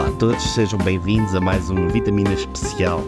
Olá a todos, sejam bem-vindos a mais uma vitamina especial.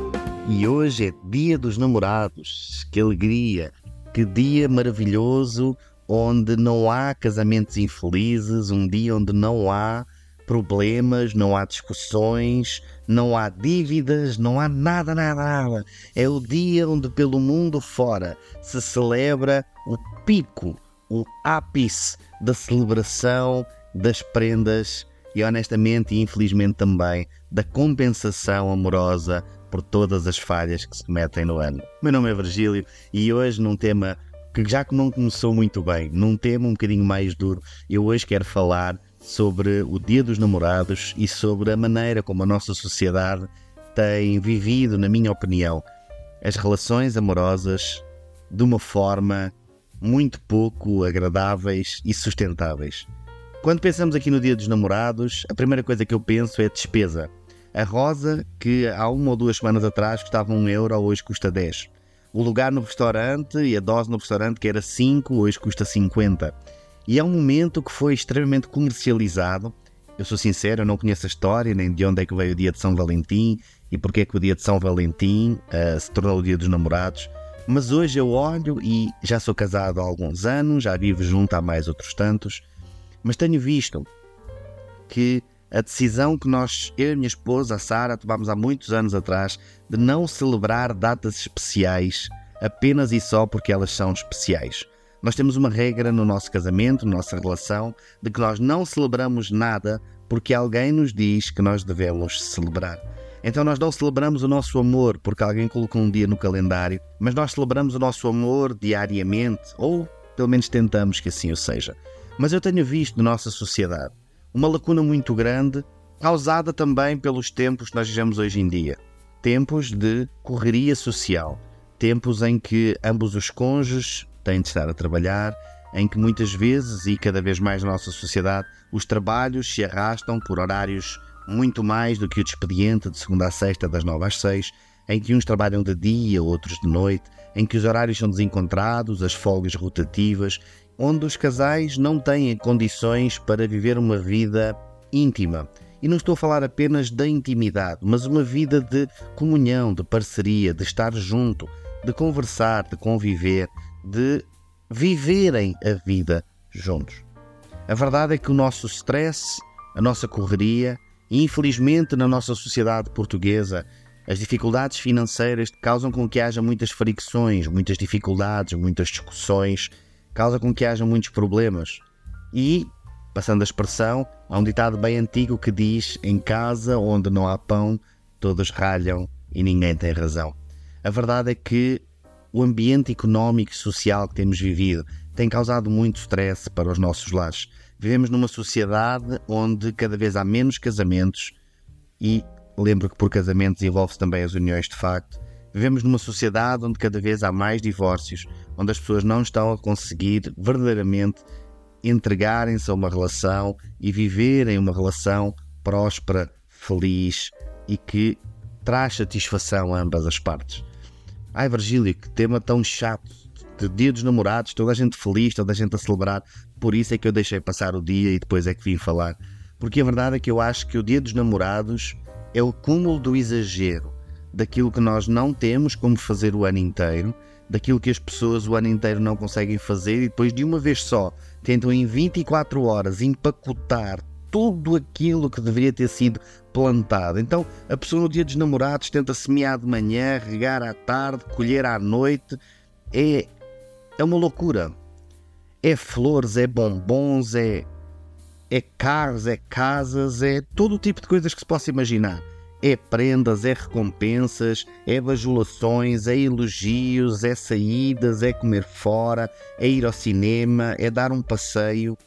E hoje é Dia dos Namorados. Que alegria! Que dia maravilhoso onde não há casamentos infelizes, um dia onde não há problemas, não há discussões, não há dívidas, não há nada, nada, nada. É o dia onde pelo mundo fora se celebra o pico, o ápice da celebração das prendas e honestamente e infelizmente também da compensação amorosa por todas as falhas que se cometem no ano. Meu nome é Virgílio e hoje num tema que já que não começou muito bem, num tema um bocadinho mais duro, eu hoje quero falar sobre o Dia dos Namorados e sobre a maneira como a nossa sociedade tem vivido, na minha opinião, as relações amorosas de uma forma muito pouco agradáveis e sustentáveis. Quando pensamos aqui no Dia dos Namorados, a primeira coisa que eu penso é despesa. A rosa, que há uma ou duas semanas atrás custava um euro, hoje custa 10. O lugar no restaurante e a dose no restaurante, que era 5, hoje custa 50. E é um momento que foi extremamente comercializado. Eu sou sincero, eu não conheço a história, nem de onde é que veio o dia de São Valentim e porque é que o dia de São Valentim uh, se tornou o dia dos namorados. Mas hoje eu olho e já sou casado há alguns anos, já vivo junto há mais outros tantos mas tenho visto que a decisão que nós, eu e a minha esposa, a Sara, tomámos há muitos anos atrás de não celebrar datas especiais apenas e só porque elas são especiais. Nós temos uma regra no nosso casamento, na nossa relação, de que nós não celebramos nada porque alguém nos diz que nós devemos celebrar. Então nós não celebramos o nosso amor porque alguém colocou um dia no calendário, mas nós celebramos o nosso amor diariamente, ou pelo menos tentamos que assim o seja. Mas eu tenho visto na nossa sociedade uma lacuna muito grande, causada também pelos tempos que nós vivemos hoje em dia. Tempos de correria social, tempos em que ambos os cônjuges têm de estar a trabalhar, em que muitas vezes e cada vez mais na nossa sociedade os trabalhos se arrastam por horários muito mais do que o de expediente de segunda a sexta das nove às seis, em que uns trabalham de dia, outros de noite, em que os horários são desencontrados, as folgas rotativas onde os casais não têm condições para viver uma vida íntima. E não estou a falar apenas da intimidade, mas uma vida de comunhão, de parceria, de estar junto, de conversar, de conviver, de viverem a vida juntos. A verdade é que o nosso stress, a nossa correria, e infelizmente na nossa sociedade portuguesa, as dificuldades financeiras causam com que haja muitas fricções, muitas dificuldades, muitas discussões causa com que haja muitos problemas. E, passando a expressão, há um ditado bem antigo que diz: em casa onde não há pão, todos ralham e ninguém tem razão. A verdade é que o ambiente económico e social que temos vivido tem causado muito stress para os nossos lares. Vivemos numa sociedade onde cada vez há menos casamentos e lembro que por casamentos envolve-se também as uniões de facto Vivemos numa sociedade onde cada vez há mais divórcios, onde as pessoas não estão a conseguir verdadeiramente entregarem-se a uma relação e viverem uma relação próspera, feliz e que traz satisfação a ambas as partes. Ai, Virgílio, que tema tão chato. De dia dos namorados, toda a gente feliz, toda a gente a celebrar. Por isso é que eu deixei passar o dia e depois é que vim falar. Porque a verdade é que eu acho que o dia dos namorados é o cúmulo do exagero daquilo que nós não temos como fazer o ano inteiro, daquilo que as pessoas o ano inteiro não conseguem fazer e depois de uma vez só tentam em 24 horas empacotar tudo aquilo que deveria ter sido plantado. Então a pessoa no dia dos namorados tenta semear de manhã, regar à tarde, colher à noite. É, é uma loucura. É flores, é bombons, é, é carros, é casas, é todo o tipo de coisas que se possa imaginar. É prendas, é recompensas, é bajulações, é elogios, é saídas, é comer fora, é ir ao cinema, é dar um passeio.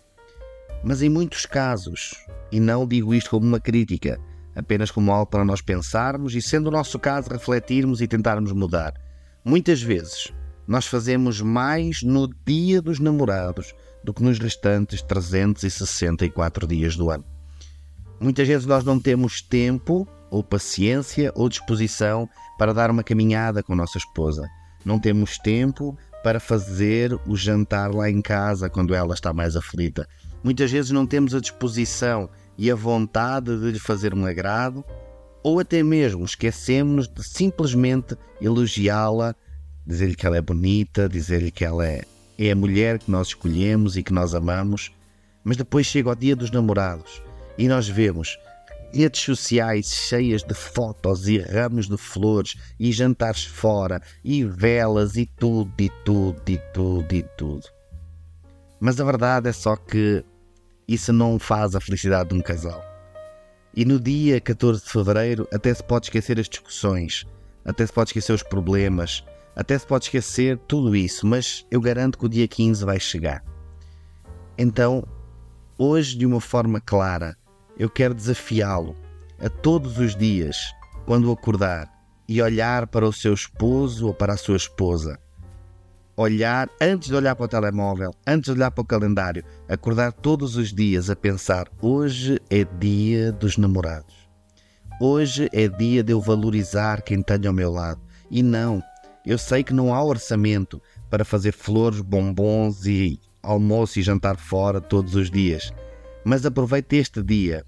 Mas em muitos casos, e não digo isto como uma crítica, apenas como algo para nós pensarmos e, sendo o nosso caso, refletirmos e tentarmos mudar. Muitas vezes nós fazemos mais no dia dos namorados do que nos restantes 364 dias do ano. Muitas vezes nós não temos tempo ou paciência ou disposição para dar uma caminhada com nossa esposa. Não temos tempo para fazer o jantar lá em casa quando ela está mais aflita. Muitas vezes não temos a disposição e a vontade de lhe fazer um agrado, ou até mesmo esquecemos de simplesmente elogiá-la, dizer-lhe que ela é bonita, dizer-lhe que ela é, é a mulher que nós escolhemos e que nós amamos, mas depois chega o dia dos namorados e nós vemos redes sociais cheias de fotos e ramos de flores e jantares fora e velas e tudo e tudo e tudo e tudo. Mas a verdade é só que isso não faz a felicidade de um casal. E no dia 14 de fevereiro até se pode esquecer as discussões, até se pode esquecer os problemas, até se pode esquecer tudo isso, mas eu garanto que o dia 15 vai chegar. Então, hoje, de uma forma clara, eu quero desafiá-lo a todos os dias, quando acordar, e olhar para o seu esposo ou para a sua esposa. Olhar, antes de olhar para o telemóvel, antes de olhar para o calendário, acordar todos os dias a pensar: hoje é dia dos namorados. Hoje é dia de eu valorizar quem tenho ao meu lado. E não, eu sei que não há orçamento para fazer flores, bombons e almoço e jantar fora todos os dias. Mas aproveite este dia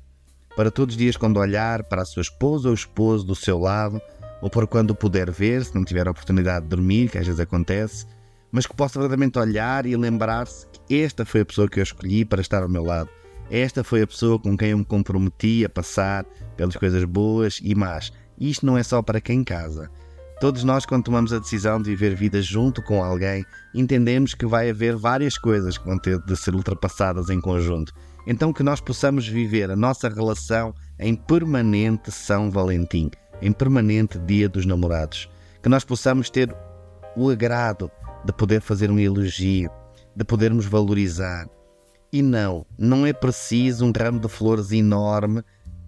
para todos os dias, quando olhar para a sua esposa ou esposo do seu lado, ou para quando puder ver, se não tiver a oportunidade de dormir, que às vezes acontece, mas que possa verdadeiramente olhar e lembrar-se que esta foi a pessoa que eu escolhi para estar ao meu lado. Esta foi a pessoa com quem eu me comprometi a passar pelas coisas boas e más. Isto não é só para quem casa. Todos nós, quando tomamos a decisão de viver vida junto com alguém, entendemos que vai haver várias coisas que vão ter de ser ultrapassadas em conjunto. Então, que nós possamos viver a nossa relação em permanente São Valentim, em permanente Dia dos Namorados. Que nós possamos ter o agrado de poder fazer um elogio, de podermos valorizar. E não, não é preciso um ramo de flores enorme,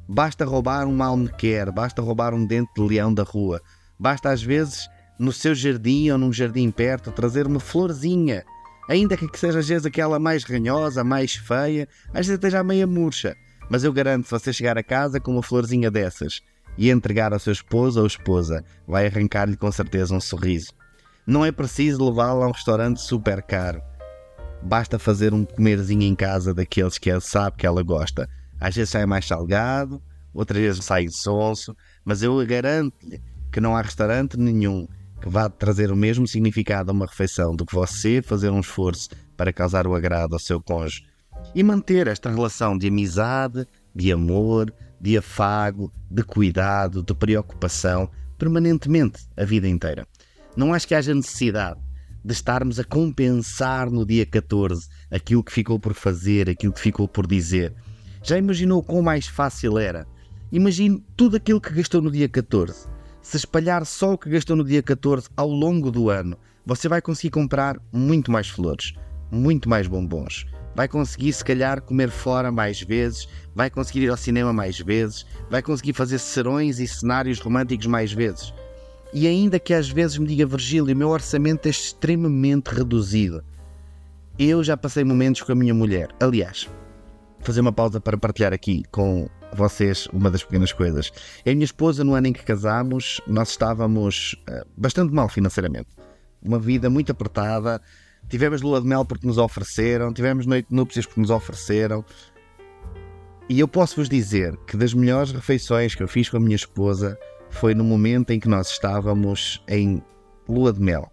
basta roubar um almequer, basta roubar um dente de leão da rua Basta às vezes no seu jardim ou num jardim perto trazer uma florzinha, ainda que seja às vezes aquela mais ranhosa, mais feia, às vezes esteja meia murcha. Mas eu garanto, se você chegar a casa com uma florzinha dessas e entregar ao seu esposo ou esposa, vai arrancar-lhe com certeza um sorriso. Não é preciso levá-la a um restaurante super caro. Basta fazer um comerzinho em casa daqueles que ele sabe que ela gosta. Às vezes sai mais salgado, outras vezes sai insonso, mas eu garanto-lhe que não há restaurante nenhum que vá trazer o mesmo significado a uma refeição do que você fazer um esforço para causar o agrado ao seu cônjuge e manter esta relação de amizade, de amor, de afago, de cuidado, de preocupação permanentemente a vida inteira. Não acho que haja necessidade de estarmos a compensar no dia 14 aquilo que ficou por fazer, aquilo que ficou por dizer. Já imaginou quão mais fácil era? Imagine tudo aquilo que gastou no dia 14 se espalhar só o que gastou no dia 14 ao longo do ano, você vai conseguir comprar muito mais flores, muito mais bombons. Vai conseguir, se calhar, comer fora mais vezes, vai conseguir ir ao cinema mais vezes, vai conseguir fazer serões e cenários românticos mais vezes. E ainda que às vezes me diga Virgílio, o meu orçamento é extremamente reduzido. Eu já passei momentos com a minha mulher. Aliás, fazer uma pausa para partilhar aqui com vocês uma das pequenas coisas. A minha esposa, no ano em que casámos, nós estávamos uh, bastante mal financeiramente. Uma vida muito apertada. Tivemos lua de mel porque nos ofereceram, tivemos noite de núpcias porque nos ofereceram. E eu posso vos dizer que das melhores refeições que eu fiz com a minha esposa foi no momento em que nós estávamos em lua de mel.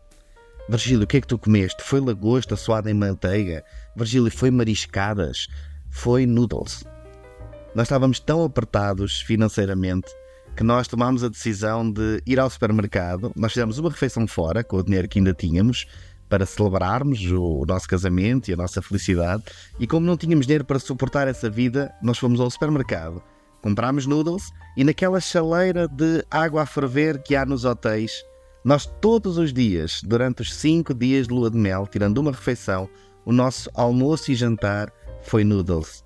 Virgílio, o que é que tu comeste? Foi lagosta suada em manteiga? Virgílio, foi mariscadas? Foi noodles? Nós estávamos tão apertados financeiramente que nós tomámos a decisão de ir ao supermercado. Nós fizemos uma refeição fora com o dinheiro que ainda tínhamos para celebrarmos o nosso casamento e a nossa felicidade. E como não tínhamos dinheiro para suportar essa vida, nós fomos ao supermercado, comprámos noodles e naquela chaleira de água a ferver que há nos hotéis, nós todos os dias, durante os cinco dias de lua de mel, tirando uma refeição, o nosso almoço e jantar foi noodles.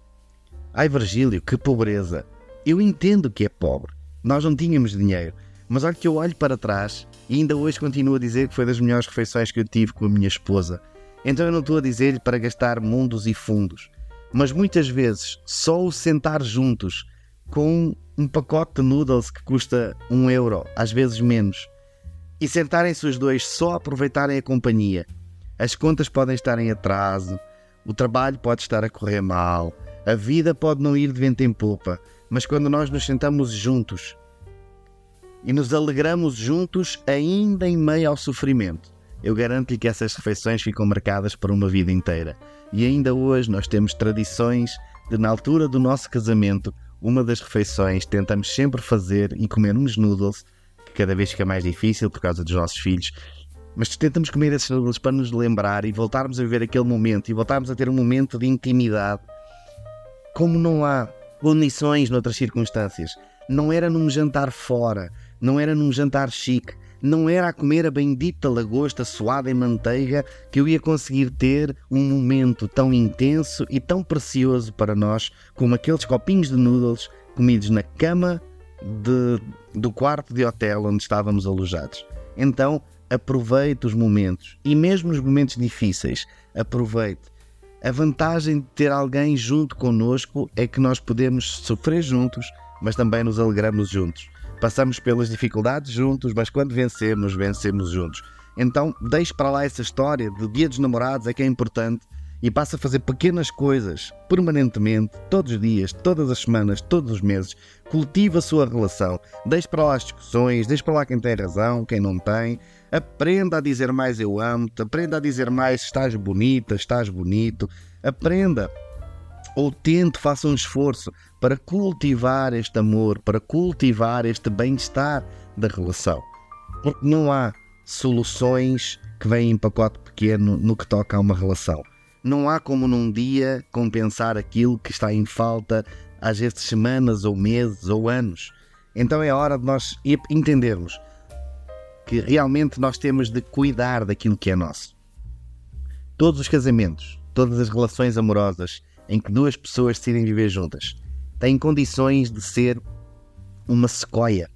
Ai Virgílio, que pobreza! Eu entendo que é pobre. Nós não tínhamos dinheiro. Mas olha que eu olho para trás e ainda hoje continuo a dizer que foi das melhores refeições que eu tive com a minha esposa. Então eu não estou a dizer-lhe para gastar mundos e fundos. Mas muitas vezes só o sentar juntos com um pacote de noodles que custa um euro, às vezes menos, e sentarem-se os dois só a aproveitarem a companhia. As contas podem estar em atraso, o trabalho pode estar a correr mal, A vida pode não ir de vento em popa, mas quando nós nos sentamos juntos e nos alegramos juntos, ainda em meio ao sofrimento, eu garanto-lhe que essas refeições ficam marcadas para uma vida inteira. E ainda hoje nós temos tradições de, na altura do nosso casamento, uma das refeições tentamos sempre fazer e comer uns noodles, que cada vez fica mais difícil por causa dos nossos filhos, mas tentamos comer esses noodles para nos lembrar e voltarmos a viver aquele momento e voltarmos a ter um momento de intimidade. Como não há condições noutras circunstâncias. Não era num jantar fora, não era num jantar chique, não era a comer a bendita lagosta suada em manteiga que eu ia conseguir ter um momento tão intenso e tão precioso para nós como aqueles copinhos de noodles comidos na cama de, do quarto de hotel onde estávamos alojados. Então, aproveite os momentos e mesmo os momentos difíceis, aproveite. A vantagem de ter alguém junto connosco é que nós podemos sofrer juntos, mas também nos alegramos juntos. Passamos pelas dificuldades juntos, mas quando vencemos, vencemos juntos. Então, deixe para lá essa história de dia dos namorados, é que é importante, e passe a fazer pequenas coisas, permanentemente, todos os dias, todas as semanas, todos os meses. Cultive a sua relação. Deixe para lá as discussões, deixe para lá quem tem razão, quem não tem. Aprenda a dizer mais eu amo-te, aprenda a dizer mais estás bonita, estás bonito. Aprenda ou tente, faça um esforço para cultivar este amor, para cultivar este bem-estar da relação. Porque não há soluções que vêm em pacote pequeno no que toca a uma relação. Não há como num dia compensar aquilo que está em falta às vezes semanas ou meses ou anos. Então é hora de nós entendermos que realmente nós temos de cuidar daquilo que é nosso. Todos os casamentos, todas as relações amorosas em que duas pessoas decidem viver juntas têm condições de ser uma sequoia.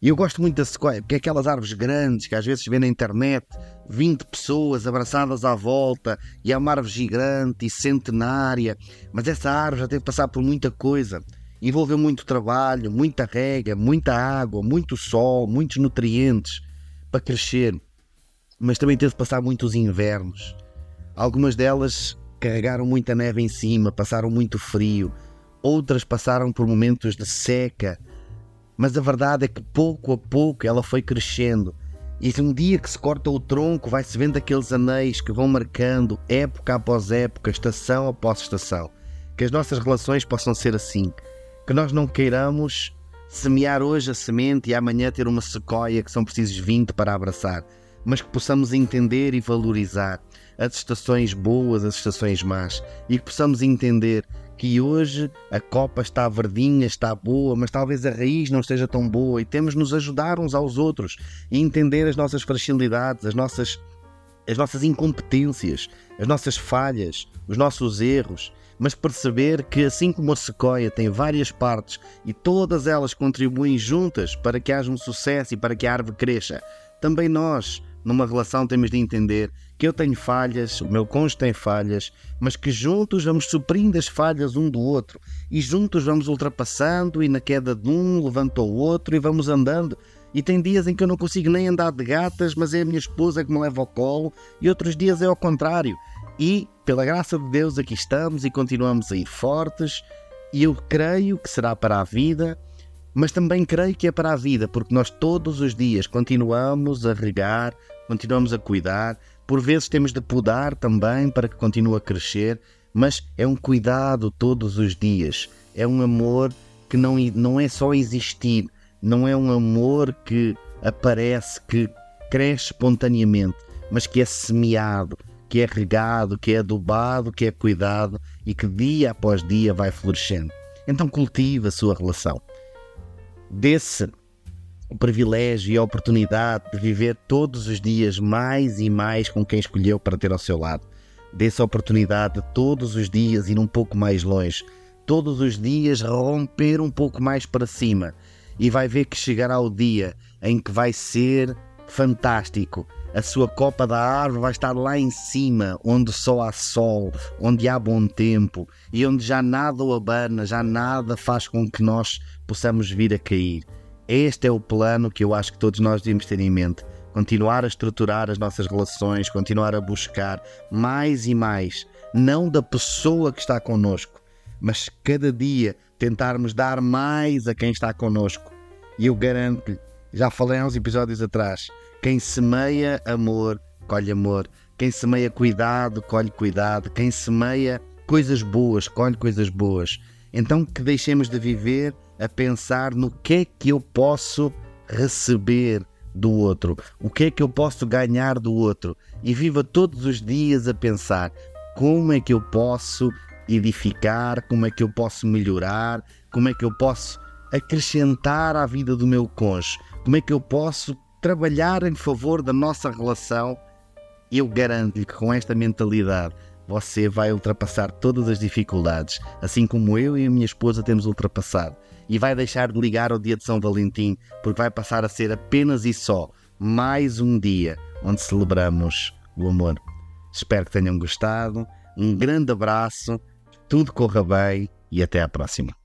E eu gosto muito da sequoia, porque é aquelas árvores grandes que às vezes vê na internet, 20 pessoas abraçadas à volta, e é uma árvore gigante e centenária, mas essa árvore já teve que passar por muita coisa. Envolveu muito trabalho, muita rega, muita água, muito sol, muitos nutrientes para crescer, mas também teve que passar muitos invernos. Algumas delas carregaram muita neve em cima, passaram muito frio, outras passaram por momentos de seca, mas a verdade é que pouco a pouco ela foi crescendo. E um dia que se corta o tronco, vai-se vendo aqueles anéis que vão marcando época após época, estação após estação. Que as nossas relações possam ser assim. Que nós não queiramos semear hoje a semente e amanhã ter uma sequoia que são precisos 20 para abraçar, mas que possamos entender e valorizar as estações boas, as estações más, e que possamos entender que hoje a copa está verdinha, está boa, mas talvez a raiz não esteja tão boa e temos nos ajudar uns aos outros e entender as nossas fragilidades, as nossas, as nossas incompetências, as nossas falhas, os nossos erros, mas perceber que assim como a sequoia tem várias partes e todas elas contribuem juntas para que haja um sucesso e para que a árvore cresça, também nós numa relação temos de entender que eu tenho falhas, o meu cônjuge tem falhas, mas que juntos vamos suprindo as falhas um do outro e juntos vamos ultrapassando e na queda de um levanta o outro e vamos andando. E tem dias em que eu não consigo nem andar de gatas, mas é a minha esposa que me leva ao colo, e outros dias é ao contrário. E, pela graça de Deus, aqui estamos e continuamos a ir fortes, e eu creio que será para a vida mas também creio que é para a vida, porque nós todos os dias continuamos a regar, continuamos a cuidar, por vezes temos de podar também para que continue a crescer, mas é um cuidado todos os dias, é um amor que não, não é só existir, não é um amor que aparece, que cresce espontaneamente, mas que é semeado, que é regado, que é adubado, que é cuidado e que dia após dia vai florescendo. Então cultive a sua relação desse o privilégio e a oportunidade de viver todos os dias mais e mais com quem escolheu para ter ao seu lado. Dessa oportunidade de todos os dias ir um pouco mais longe, todos os dias romper um pouco mais para cima. E vai ver que chegará o dia em que vai ser fantástico. A sua copa da árvore vai estar lá em cima, onde só há sol, onde há bom tempo e onde já nada o abana, já nada faz com que nós possamos vir a cair. Este é o plano que eu acho que todos nós devemos ter em mente. Continuar a estruturar as nossas relações, continuar a buscar mais e mais, não da pessoa que está connosco, mas cada dia tentarmos dar mais a quem está connosco. E eu garanto-lhe, já falei há uns episódios atrás, quem semeia amor, colhe amor. Quem semeia cuidado, colhe cuidado. Quem semeia coisas boas, colhe coisas boas. Então que deixemos de viver a pensar no que é que eu posso receber do outro, o que é que eu posso ganhar do outro e viva todos os dias a pensar como é que eu posso edificar, como é que eu posso melhorar, como é que eu posso acrescentar à vida do meu cônjuge, como é que eu posso trabalhar em favor da nossa relação. Eu garanto-lhe que com esta mentalidade você vai ultrapassar todas as dificuldades, assim como eu e a minha esposa temos ultrapassado. E vai deixar de ligar ao dia de São Valentim, porque vai passar a ser apenas e só mais um dia onde celebramos o amor. Espero que tenham gostado. Um grande abraço, tudo corra bem e até à próxima.